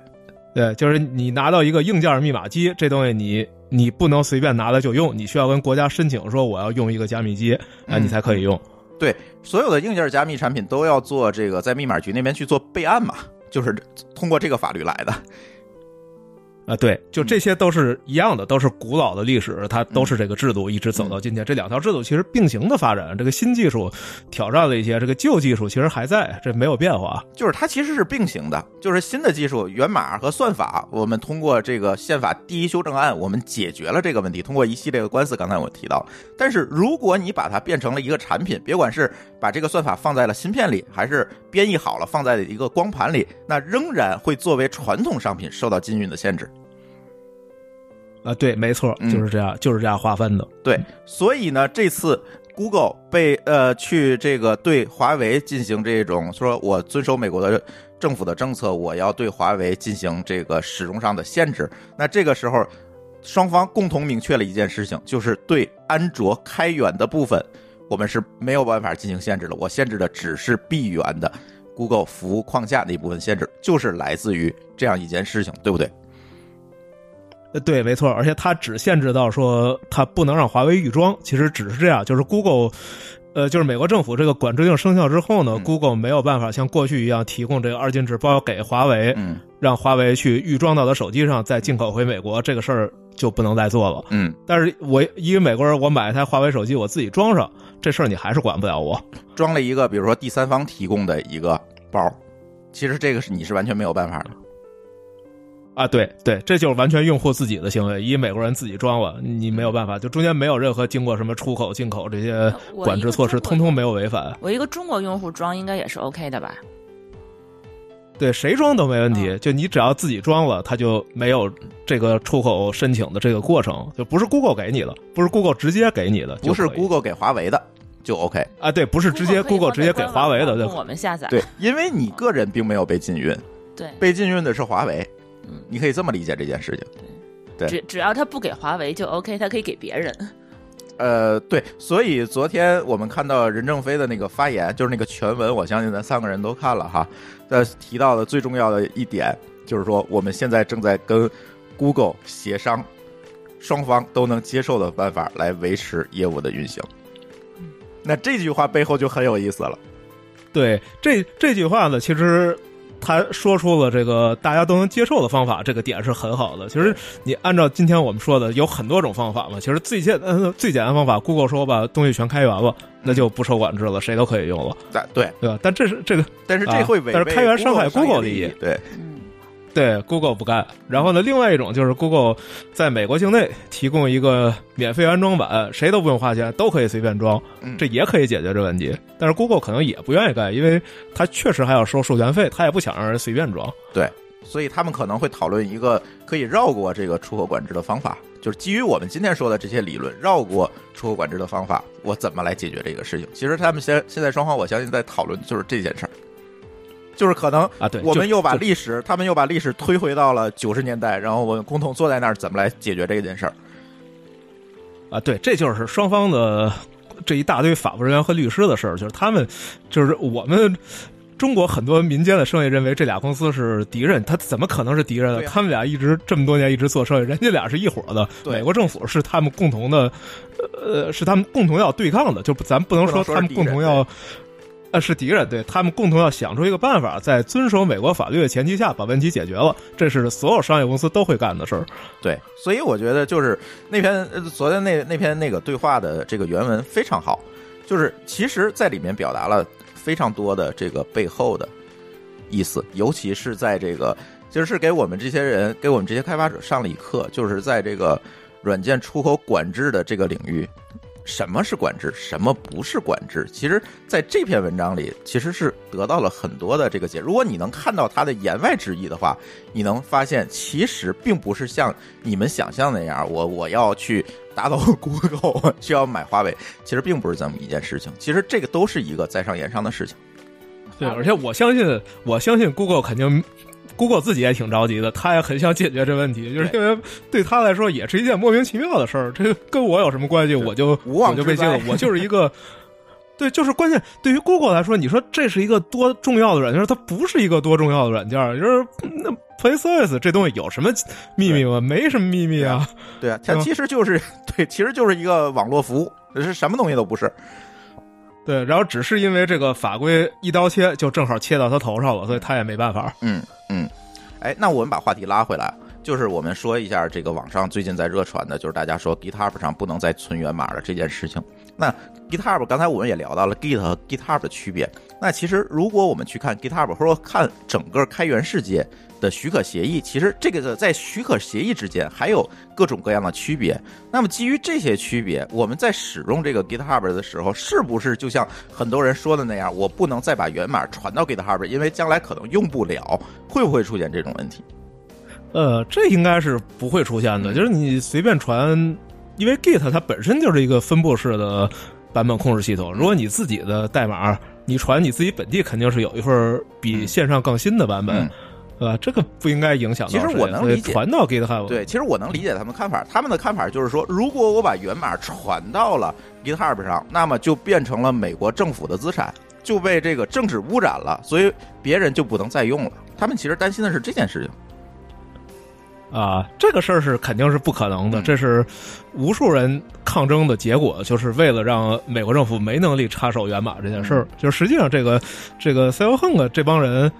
对，就是你拿到一个硬件密码机，这东西你你不能随便拿来就用，你需要跟国家申请说我要用一个加密机，啊，你才可以用。对，所有的硬件加密产品都要做这个，在密码局那边去做备案嘛，就是通过这个法律来的。啊，对，就这些都是一样的，都是古老的历史，它都是这个制度一直走到今天。这两条制度其实并行的发展，这个新技术挑战了一些，这个旧技术其实还在，这没有变化。就是它其实是并行的，就是新的技术源码和算法，我们通过这个宪法第一修正案，我们解决了这个问题。通过一系列的官司，刚才我提到，但是如果你把它变成了一个产品，别管是把这个算法放在了芯片里，还是编译好了放在一个光盘里，那仍然会作为传统商品受到禁运的限制。啊，对，没错，就是这样，就是这样划分的。对，所以呢，这次 Google 被呃去这个对华为进行这种说，我遵守美国的政府的政策，我要对华为进行这个使用上的限制。那这个时候，双方共同明确了一件事情，就是对安卓开源的部分，我们是没有办法进行限制了。我限制的只是闭源的 Google 服务框架的一部分限制，就是来自于这样一件事情，对不对？呃，对，没错，而且它只限制到说它不能让华为预装，其实只是这样，就是 Google，呃，就是美国政府这个管制令生效之后呢，Google 没有办法像过去一样提供这个二进制包给华为，嗯，让华为去预装到的手机上再进口回美国，这个事儿就不能再做了，嗯，但是我一个美国人，我买一台华为手机，我自己装上，这事儿你还是管不了我，装了一个比如说第三方提供的一个包，其实这个是你是完全没有办法的。啊，对对，这就是完全用户自己的行为，以美国人自己装了，你没有办法，就中间没有任何经过什么出口、进口这些管制措施，通通没有违反。我一个中国用户装应该也是 OK 的吧？对，谁装都没问题，就你只要自己装了，它就没有这个出口申请的这个过程，就不是 Google 给你的，不是 Google 直接给你的，不是 Google 给华为的就 OK 啊？对，不是直接 Google 直接给华为的，对，我们下载。对，因为你个人并没有被禁运，对，被禁运的是华为。嗯，你可以这么理解这件事情。对，只只要他不给华为就 OK，他可以给别人。呃，对，所以昨天我们看到任正非的那个发言，就是那个全文，我相信咱三个人都看了哈。呃，提到的最重要的一点就是说，我们现在正在跟 Google 协商，双方都能接受的办法来维持业务的运行。那这句话背后就很有意思了。对，这这句话呢，其实。他说出了这个大家都能接受的方法，这个点是很好的。其实你按照今天我们说的，有很多种方法嘛。其实最简呃最简单方法，Google 说把东西全开源了，那就不受管制了，谁都可以用了。对对吧？但这是这个，但是这会违，但是开源伤害 Google 利益。对，对，Google 不干。然后呢，另外一种就是 Google 在美国境内提供一个免费安装版，谁都不用花钱，都可以随便装，这也可以解决这问题。但是 Google 可能也不愿意干，因为它确实还要收授权费，他也不想让人随便装。对，所以他们可能会讨论一个可以绕过这个出口管制的方法，就是基于我们今天说的这些理论，绕过出口管制的方法，我怎么来解决这个事情？其实他们现现在双方，我相信在讨论就是这件事儿。就是可能啊，对，我们又把历史，他们又把历史推回到了九十年代，然后我们共同坐在那儿，怎么来解决这件事儿？啊，对，这就是双方的这一大堆法务人员和律师的事儿，就是他们，就是我们中国很多民间的生意认为这俩公司是敌人，他怎么可能是敌人呢？他们俩一直这么多年一直做生意，人家俩是一伙的，美国政府是他们共同的，呃，是他们共同要对抗的，就咱不能说他们共同要。呃，是敌人，对他们共同要想出一个办法，在遵守美国法律的前提下把问题解决了，这是所有商业公司都会干的事儿。对，所以我觉得就是那篇昨天那那篇那个对话的这个原文非常好，就是其实在里面表达了非常多的这个背后的意思，尤其是在这个就是给我们这些人给我们这些开发者上了一课，就是在这个软件出口管制的这个领域。什么是管制，什么不是管制？其实，在这篇文章里，其实是得到了很多的这个解。如果你能看到它的言外之意的话，你能发现，其实并不是像你们想象那样，我我要去打倒 Google，需要买华为，其实并不是这么一件事情。其实这个都是一个在商言商的事情。对，而且我相信，我相信 Google 肯定。Google 自己也挺着急的，他也很想解决这问题，就是因为对他来说也是一件莫名其妙的事儿。这跟我有什么关系？我就我就被禁了。我就是一个，对，就是关键。对于 Google 来说，你说这是一个多重要的软件？它不是一个多重要的软件。就是那 Play Service 这东西有什么秘密吗？没什么秘密啊。对啊，它其实就是对，其实就是一个网络服务，是什么东西都不是。对，然后只是因为这个法规一刀切，就正好切到他头上了，所以他也没办法。嗯。嗯，哎，那我们把话题拉回来，就是我们说一下这个网上最近在热传的，就是大家说 GitHub 上不能再存源码了这件事情。那 GitHub 刚才我们也聊到了 Git 和 GitHub 的区别。那其实如果我们去看 GitHub，或者说看整个开源世界。的许可协议，其实这个在许可协议之间还有各种各样的区别。那么基于这些区别，我们在使用这个 GitHub 的时候，是不是就像很多人说的那样，我不能再把源码传到 GitHub，因为将来可能用不了？会不会出现这种问题？呃，这应该是不会出现的。就是你随便传，因为 Git 它本身就是一个分布式的版本控制系统。如果你自己的代码你传，你自己本地肯定是有一份比线上更新的版本。对吧？这个不应该影响到。其实我能理解传到 GitHub。对，其实我能理解他们看法。他们的看法就是说，如果我把源码传到了 GitHub 上，那么就变成了美国政府的资产，就被这个政治污染了，所以别人就不能再用了。他们其实担心的是这件事情。啊，这个事儿是肯定是不可能的。这是无数人抗争的结果，就是为了让美国政府没能力插手源码这件事儿。就实际上，这个这个 e l h u n 这帮人。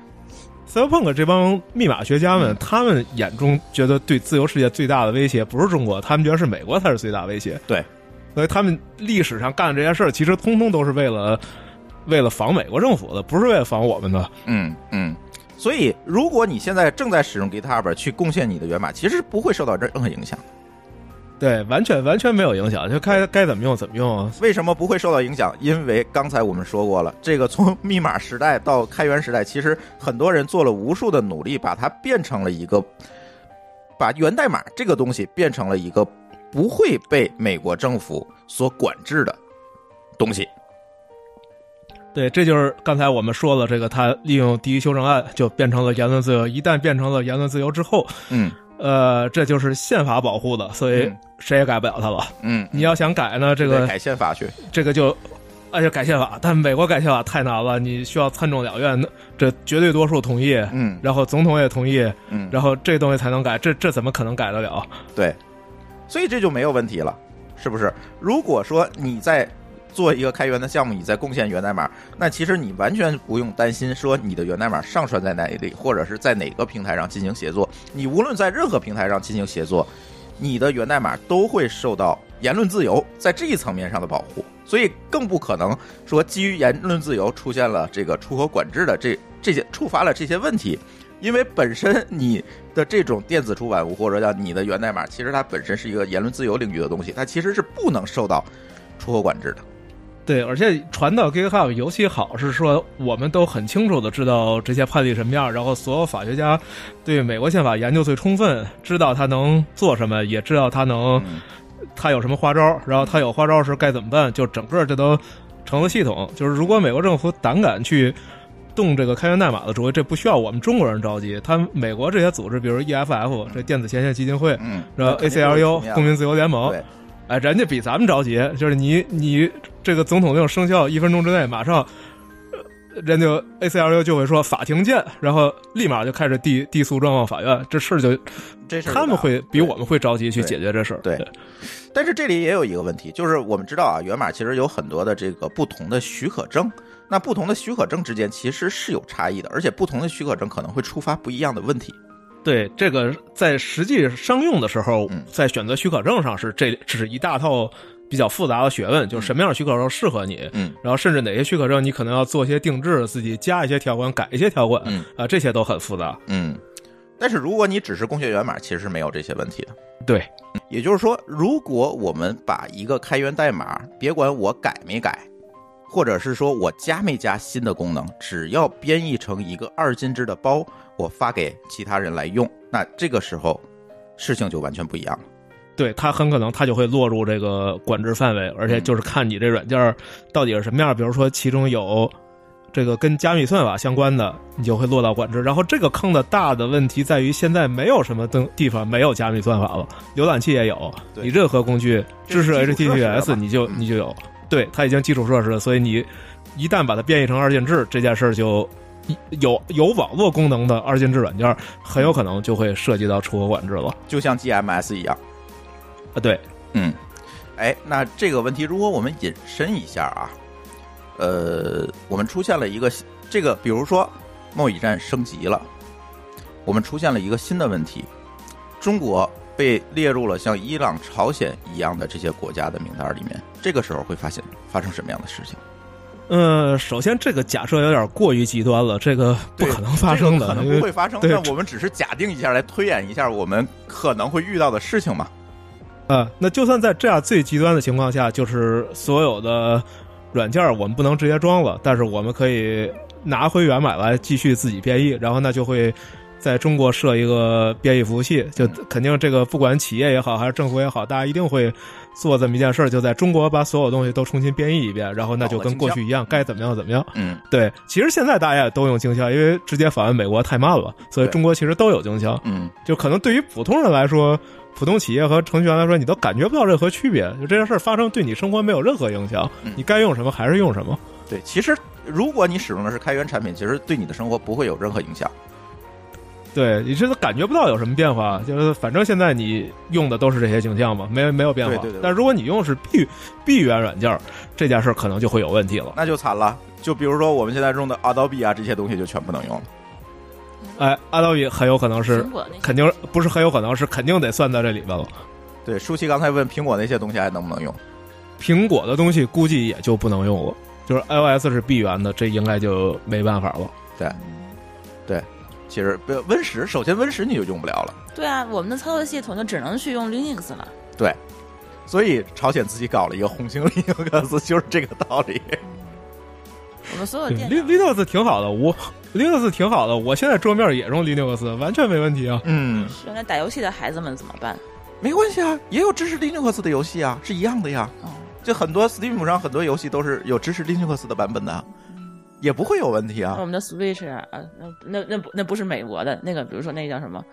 Cyberpunk 这帮密码学家们，他们眼中觉得对自由世界最大的威胁不是中国，他们觉得是美国才是最大威胁。对，所以他们历史上干的这些事儿，其实通通都是为了为了防美国政府的，不是为了防我们的。嗯嗯。所以，如果你现在正在使用 GitHub 去贡献你的源码，其实不会受到任何影响。对，完全完全没有影响，就该该怎么用怎么用。为什么不会受到影响？因为刚才我们说过了，这个从密码时代到开源时代，其实很多人做了无数的努力，把它变成了一个，把源代码这个东西变成了一个不会被美国政府所管制的东西。对，这就是刚才我们说了，这个他利用第一修正案就变成了言论自由。一旦变成了言论自由之后，嗯。呃，这就是宪法保护的，所以谁也改不了他了。嗯，你要想改呢，这个改宪法去，这个就，而且改宪法，但美国改宪法太难了，你需要参众两院这绝对多数同意，嗯，然后总统也同意，嗯，然后这东西才能改，这这怎么可能改得了？对，所以这就没有问题了，是不是？如果说你在。做一个开源的项目，你在贡献源代码，那其实你完全不用担心说你的源代码上传在哪里，或者是在哪个平台上进行协作。你无论在任何平台上进行协作，你的源代码都会受到言论自由在这一层面上的保护，所以更不可能说基于言论自由出现了这个出口管制的这这些触发了这些问题。因为本身你的这种电子出版物或者叫你的源代码，其实它本身是一个言论自由领域的东西，它其实是不能受到出口管制的。对，而且传到 GitHub 尤其好，是说我们都很清楚的知道这些判例什么样，然后所有法学家对美国宪法研究最充分，知道他能做什么，也知道他能他有什么花招，然后他有花招时该怎么办，就整个这都成了系统。就是如果美国政府胆敢去动这个开源代码的主意，这不需要我们中国人着急。他美国这些组织，比如 EFF 这电子前线基金会，然后 ACLU 公民自由联盟。哎，人家比咱们着急，就是你你这个总统令生效一分钟之内，马上，人家 ACLU 就会说法庭见，然后立马就开始递递诉状往法院，这事就这事他们会比我们会着急去解决这事儿。对，但是这里也有一个问题，就是我们知道啊，源码其实有很多的这个不同的许可证，那不同的许可证之间其实是有差异的，而且不同的许可证可能会触发不一样的问题。对这个，在实际商用的时候，在选择许可证上是这只是一大套比较复杂的学问，就是什么样的许可证适合你，嗯，然后甚至哪些许可证你可能要做一些定制，自己加一些条款，改一些条款，嗯啊，这些都很复杂，嗯。但是如果你只是供学源码，其实是没有这些问题的。对，也就是说，如果我们把一个开源代码，别管我改没改，或者是说我加没加新的功能，只要编译成一个二进制的包。我发给其他人来用，那这个时候事情就完全不一样了。对他很可能他就会落入这个管制范围，而且就是看你这软件到底是什么样。比如说其中有这个跟加密算法相关的，你就会落到管制。然后这个坑的大的问题在于，现在没有什么灯地方没有加密算法了，浏览器也有，你任何工具支持 HTTPS，你就你就有。对，它已经基础设施了，所以你一旦把它变异成二进制，这件事儿就。有有网络功能的二进制软件，很有可能就会涉及到出口管制了，就像 GMS 一样。啊，对，嗯，哎，那这个问题，如果我们引申一下啊，呃，我们出现了一个这个，比如说贸易战升级了，我们出现了一个新的问题，中国被列入了像伊朗、朝鲜一样的这些国家的名单里面，这个时候会发现发生什么样的事情？嗯，首先这个假设有点过于极端了，这个不可能发生的，可能不会发生。但我们只是假定一下，来推演一下我们可能会遇到的事情嘛。啊，那就算在这样最极端的情况下，就是所有的软件我们不能直接装了，但是我们可以拿回源码来继续自己编译，然后那就会。在中国设一个编译服务器，就肯定这个不管企业也好还是政府也好，大家一定会做这么一件事儿，就在中国把所有东西都重新编译一遍，然后那就跟过去一样，该怎么样怎么样。嗯，对。其实现在大家也都用经销，因为直接访问美国太慢了，所以中国其实都有经销。嗯，就可能对于普通人来说，普通企业和程序员来说，你都感觉不到任何区别。就这件事儿发生，对你生活没有任何影响，你该用什么还是用什么。对，其实如果你使用的是开源产品，其实对你的生活不会有任何影响。对，你这都感觉不到有什么变化，就是反正现在你用的都是这些形象嘛，没没有变化。对对对。但如果你用是闭闭源软件，这件事可能就会有问题了。那就惨了，就比如说我们现在用的 Adobe 啊，这些东西就全不能用了。哎，Adobe 很有可能是，肯定不是很有可能是，肯定得算在这里边了。对，舒淇刚才问苹果那些东西还能不能用？苹果的东西估计也就不能用了，就是 iOS 是闭源的，这应该就没办法了。对，对。其实不 Win 十，首先 Win 十你就用不了了。对啊，我们的操作系统就只能去用 Linux 了。对，所以朝鲜自己搞了一个红星 Linux，就是这个道理。我们所有电 Linux 挺好的，我 Linux 挺好的，我现在桌面也用 Linux，完全没问题啊。嗯，原来打游戏的孩子们怎么办？没关系啊，也有支持 Linux 的游戏啊，是一样的呀。哦，就很多 Steam 上很多游戏都是有支持 Linux 的版本的。也不会有问题啊。我们的 Switch 啊，那那那不那不是美国的那个，比如说那叫什么？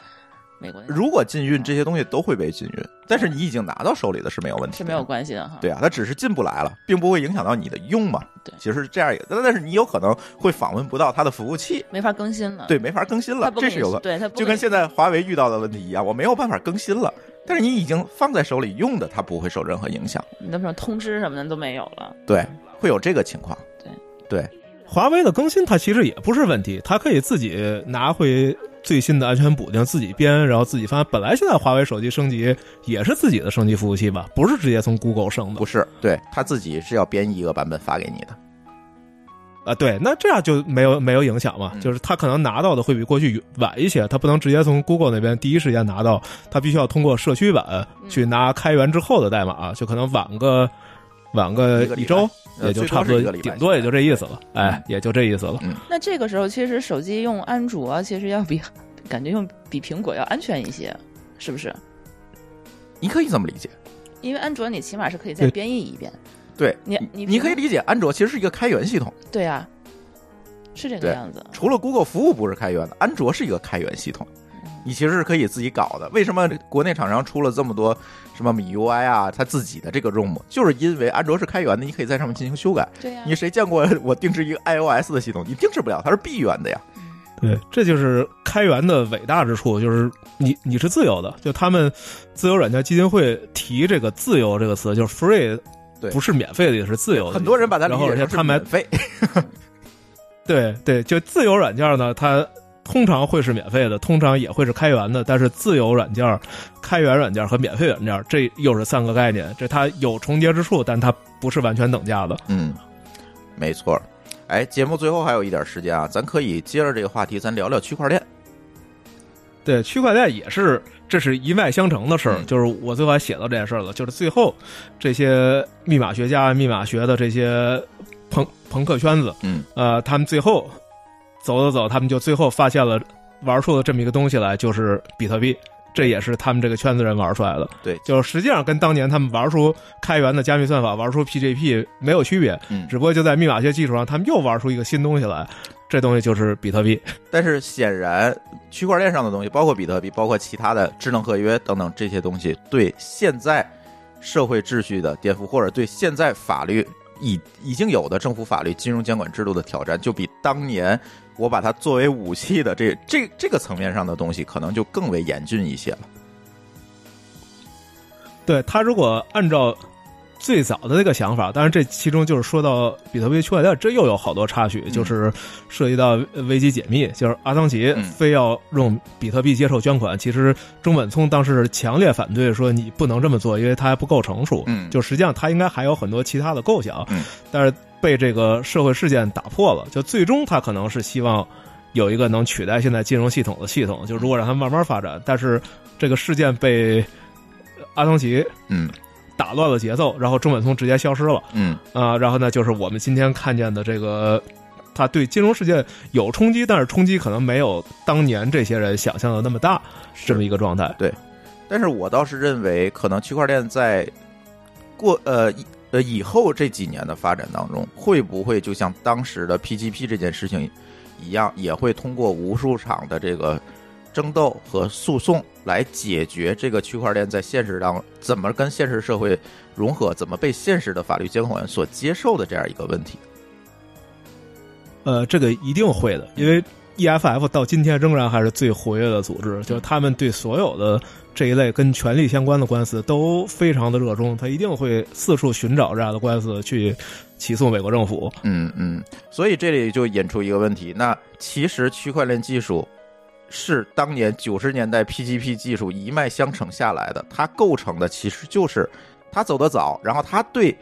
美国。如果禁运，这些东西都会被禁运。但是你已经拿到手里的是没有问题，是没有关系的哈。对啊，它只是进不来了，并不会影响到你的用嘛。对，其实是这样也，但是你有可能会访问不到它的服务器，没法更新了。对，没法更新了，这是有个对它就跟现在华为遇到的问题一样，我没有办法更新了。但是你已经放在手里用的，它不会受任何影响。你的什么通知什么的都没有了。对，会有这个情况。对对。华为的更新，它其实也不是问题，它可以自己拿回最新的安全补丁，自己编，然后自己发。本来现在华为手机升级也是自己的升级服务器吧，不是直接从 Google 升的。不是，对他自己是要编一个版本发给你的。啊，对，那这样就没有没有影响嘛？就是他可能拿到的会比过去晚一些，他不能直接从 Google 那边第一时间拿到，他必须要通过社区版去拿开源之后的代码，就可能晚个晚个一周，也就差不多，顶多也就这意思了。哎，也就这意思了。那这个时候，其实手机用安卓，其实要比感觉用比苹果要安全一些，是不是？你可以这么理解，因为安卓你起码是可以再编译一遍。对你，你你可以理解，安卓其实是一个开源系统。对啊，是这个样子。除了 Google 服务不是开源的，安卓是一个开源系统。你其实是可以自己搞的。为什么国内厂商出了这么多什么米 UI 啊，它自己的这个 ROM，就是因为安卓是开源的，你可以在上面进行修改。对呀。你谁见过我定制一个 iOS 的系统？你定制不了，它是闭源的呀。对，这就是开源的伟大之处，就是你你是自由的。就他们自由软件基金会提这个“自由”这个词，就是 free。对，不是免费的，也是自由的。很多人把它理解成免费。对对，就自由软件呢，它通常会是免费的，通常也会是开源的。但是自由软件、开源软件和免费软件，这又是三个概念。这它有重叠之处，但它不是完全等价的。嗯，没错。哎，节目最后还有一点时间啊，咱可以接着这个话题，咱聊聊区块链。对，区块链也是。这是一脉相承的事儿，就是我最后还写到这件事儿了。就是最后，这些密码学家、密码学的这些朋朋克圈子，嗯，呃，他们最后走走走，他们就最后发现了玩出了这么一个东西来，就是比特币。这也是他们这个圈子人玩出来的。对，就是实际上跟当年他们玩出开源的加密算法、玩出 PGP 没有区别，嗯，只不过就在密码学基础上，他们又玩出一个新东西来。这东西就是比特币，但是显然区块链上的东西，包括比特币，包括其他的智能合约等等这些东西，对现在社会秩序的颠覆，或者对现在法律已已经有的政府法律、金融监管制度的挑战，就比当年我把它作为武器的这这这个层面上的东西，可能就更为严峻一些了。对他，如果按照。最早的那个想法，当然这其中就是说到比特币区块链，这又有好多插曲，就是涉及到危机解密，就是阿桑奇非要用比特币接受捐款，其实中本聪当时强烈反对，说你不能这么做，因为它还不够成熟。嗯，就实际上他应该还有很多其他的构想，嗯，但是被这个社会事件打破了，就最终他可能是希望有一个能取代现在金融系统的系统，就如果让它慢慢发展，但是这个事件被阿桑奇，嗯。打乱了节奏，然后中本聪直接消失了。嗯啊，然后呢，就是我们今天看见的这个，他对金融世界有冲击，但是冲击可能没有当年这些人想象的那么大，这么一个状态。对，但是我倒是认为，可能区块链在过呃呃以后这几年的发展当中，会不会就像当时的 PGP 这件事情一样，也会通过无数场的这个。争斗和诉讼来解决这个区块链在现实当怎么跟现实社会融合，怎么被现实的法律监管所接受的这样一个问题。呃，这个一定会的，因为 EFF 到今天仍然还是最活跃的组织，就是他们对所有的这一类跟权力相关的官司都非常的热衷，他一定会四处寻找这样的官司去起诉美国政府。嗯嗯，所以这里就引出一个问题，那其实区块链技术。是当年九十年代 PGP 技术一脉相承下来的，它构成的其实就是它走得早，然后它对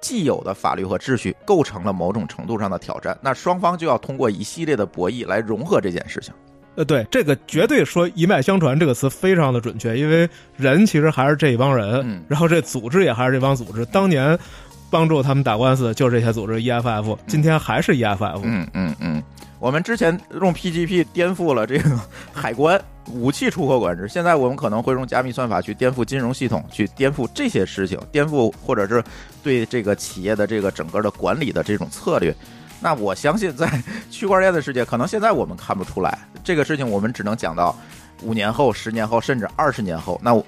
既有的法律和秩序构成了某种程度上的挑战。那双方就要通过一系列的博弈来融合这件事情。呃，对，这个绝对说一脉相传这个词非常的准确，因为人其实还是这一帮人，然后这组织也还是这帮组织。当年帮助他们打官司就是这些组织，EFF，今天还是 EFF。嗯嗯嗯。我们之前用 PGP 颠覆了这个海关武器出口管制，现在我们可能会用加密算法去颠覆金融系统，去颠覆这些事情，颠覆或者是对这个企业的这个整个的管理的这种策略。那我相信，在区块链的世界，可能现在我们看不出来这个事情，我们只能讲到五年后、十年后，甚至二十年后。那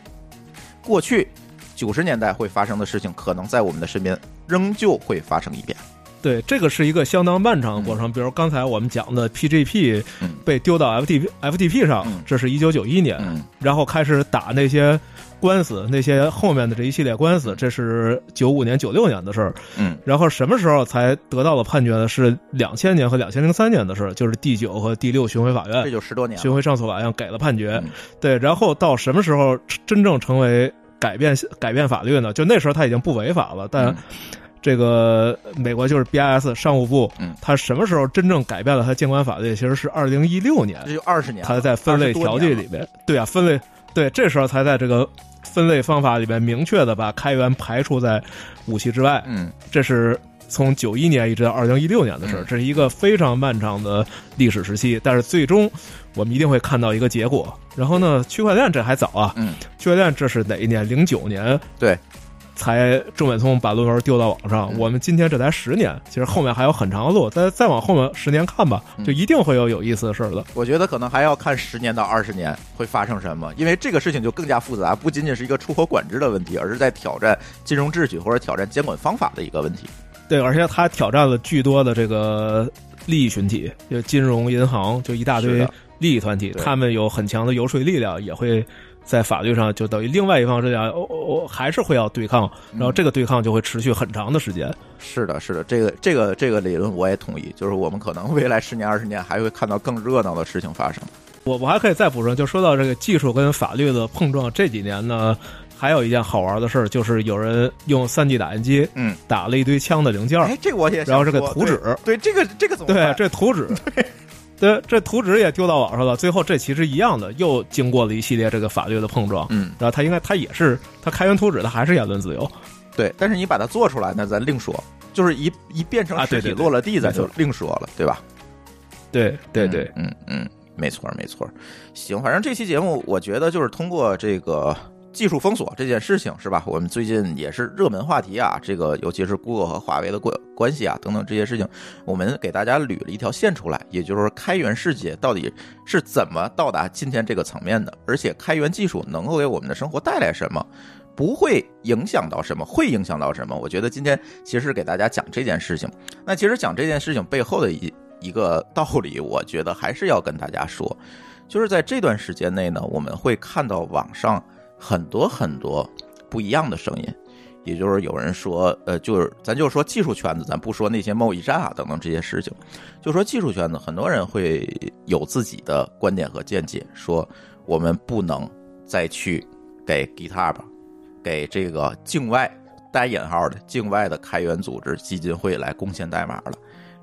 过去九十年代会发生的事情，可能在我们的身边仍旧会发生一遍。对，这个是一个相当漫长的过程。比如刚才我们讲的 PGP 被丢到 FTP FTP 上，这是一九九一年，然后开始打那些官司，那些后面的这一系列官司，这是九五年、九六年的事儿。嗯，然后什么时候才得到了判决呢？是两千年和两千零三年的事儿，就是第九和第六巡回法院，这就十多年，巡回上诉法院给了判决。对，然后到什么时候真正成为改变改变法律呢？就那时候他已经不违法了，但。这个美国就是 BIS 商务部，嗯，他什么时候真正改变了他监管法律？其实是二零一六年，这就二十年，他在分类条例里边，对啊，分类对，这时候才在这个分类方法里边明确的把开源排除在武器之外，嗯，这是从九一年一直到二零一六年的事儿，这是一个非常漫长的历史时期，但是最终我们一定会看到一个结果。然后呢，区块链这还早啊，嗯，区块链这是哪一年？零九年，对。才郑伟聪把论文丢到网上，我们今天这才十年，其实后面还有很长的路，再再往后面十年看吧，就一定会有有意思的事儿的。我觉得可能还要看十年到二十年会发生什么，因为这个事情就更加复杂，不仅仅是一个出口管制的问题，而是在挑战金融秩序或者挑战监管方法的一个问题。对，而且它挑战了巨多的这个利益群体，就金融银行，就一大堆利益团体，他们有很强的游说力量，也会。在法律上，就等于另外一方这样，我我还是会要对抗，然后这个对抗就会持续很长的时间。是的，是的，这个这个这个理论我也同意，就是我们可能未来十年二十年还会看到更热闹的事情发生。我我还可以再补充，就说到这个技术跟法律的碰撞，这几年呢，还有一件好玩的事儿，就是有人用三 D 打印机，嗯，打了一堆枪的零件，哎，这我也，然后这个图纸，对这个这个怎么对这图纸。对，这图纸也丢到网上了。最后，这其实一样的，又经过了一系列这个法律的碰撞。嗯，然后他应该，他也是，他开源图纸，他还是言论自由。对，但是你把它做出来，那咱另说。就是一一变成实体落了地，咱就另说了，对吧？对对对，嗯嗯，没错没错。行，反正这期节目，我觉得就是通过这个。技术封锁这件事情是吧？我们最近也是热门话题啊，这个尤其是 Google 和华为的关关系啊，等等这些事情，我们给大家捋了一条线出来，也就是说，开源世界到底是怎么到达今天这个层面的？而且，开源技术能够给我们的生活带来什么？不会影响到什么？会影响到什么？我觉得今天其实给大家讲这件事情。那其实讲这件事情背后的一一个道理，我觉得还是要跟大家说，就是在这段时间内呢，我们会看到网上。很多很多不一样的声音，也就是有人说，呃，就是咱就说技术圈子，咱不说那些贸易战啊等等这些事情，就说技术圈子，很多人会有自己的观点和见解，说我们不能再去给 GitHub，给这个境外带引号的境外的开源组织基金会来贡献代码了，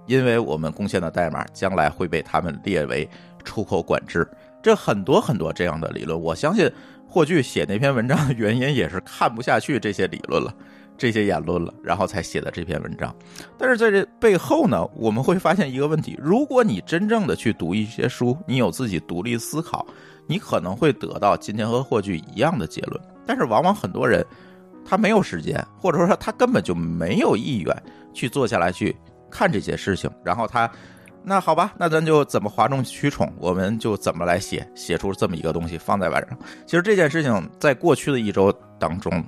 因为我们贡献的代码将来会被他们列为出口管制。这很多很多这样的理论，我相信。霍炬写那篇文章的原因也是看不下去这些理论了，这些言论了，然后才写的这篇文章。但是在这背后呢，我们会发现一个问题：如果你真正的去读一些书，你有自己独立思考，你可能会得到今天和霍炬一样的结论。但是往往很多人他没有时间，或者说他根本就没有意愿去坐下来去看这些事情，然后他。那好吧，那咱就怎么哗众取宠，我们就怎么来写，写出这么一个东西放在晚上。其实这件事情在过去的一周当中，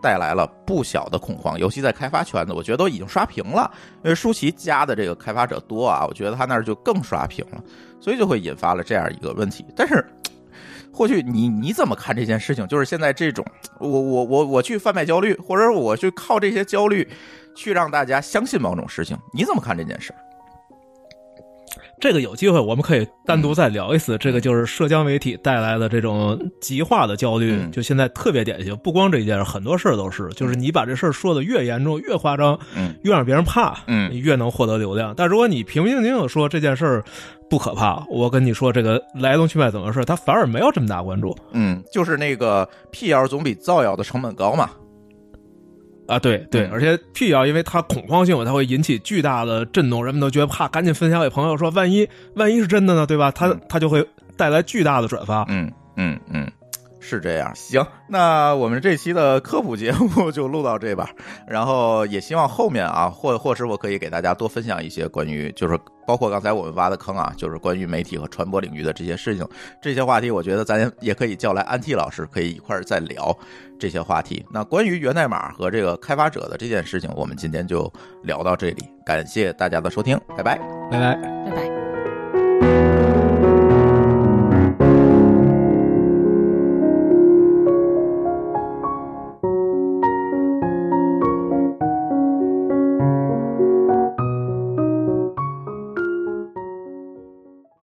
带来了不小的恐慌，尤其在开发圈子，我觉得都已经刷屏了。因为舒淇加的这个开发者多啊，我觉得他那儿就更刷屏了，所以就会引发了这样一个问题。但是，或许你你怎么看这件事情？就是现在这种，我我我我去贩卖焦虑，或者我去靠这些焦虑去让大家相信某种事情，你怎么看这件事？这个有机会我们可以单独再聊一次。这个就是社交媒体带来的这种极化的焦虑，就现在特别典型。不光这一件事，很多事儿都是，就是你把这事儿说的越严重、越夸张，嗯，越让别人怕，嗯，越能获得流量。但如果你平平静静的说这件事儿不可怕，我跟你说这个来龙去脉怎么回事，他反而没有这么大关注。嗯，就是那个辟谣总比造谣的成本高嘛。啊，对对，而且辟谣，因为它恐慌性，它会引起巨大的震动，人们都觉得怕，赶紧分享给朋友，说万一万一是真的呢，对吧？它它就会带来巨大的转发。嗯嗯嗯。是这样，行，那我们这期的科普节目 就录到这吧。然后也希望后面啊，或或是我可以给大家多分享一些关于，就是包括刚才我们挖的坑啊，就是关于媒体和传播领域的这些事情，这些话题，我觉得咱也可以叫来安 T 老师，可以一块儿再聊这些话题。那关于源代码和这个开发者的这件事情，我们今天就聊到这里，感谢大家的收听，拜拜，拜拜。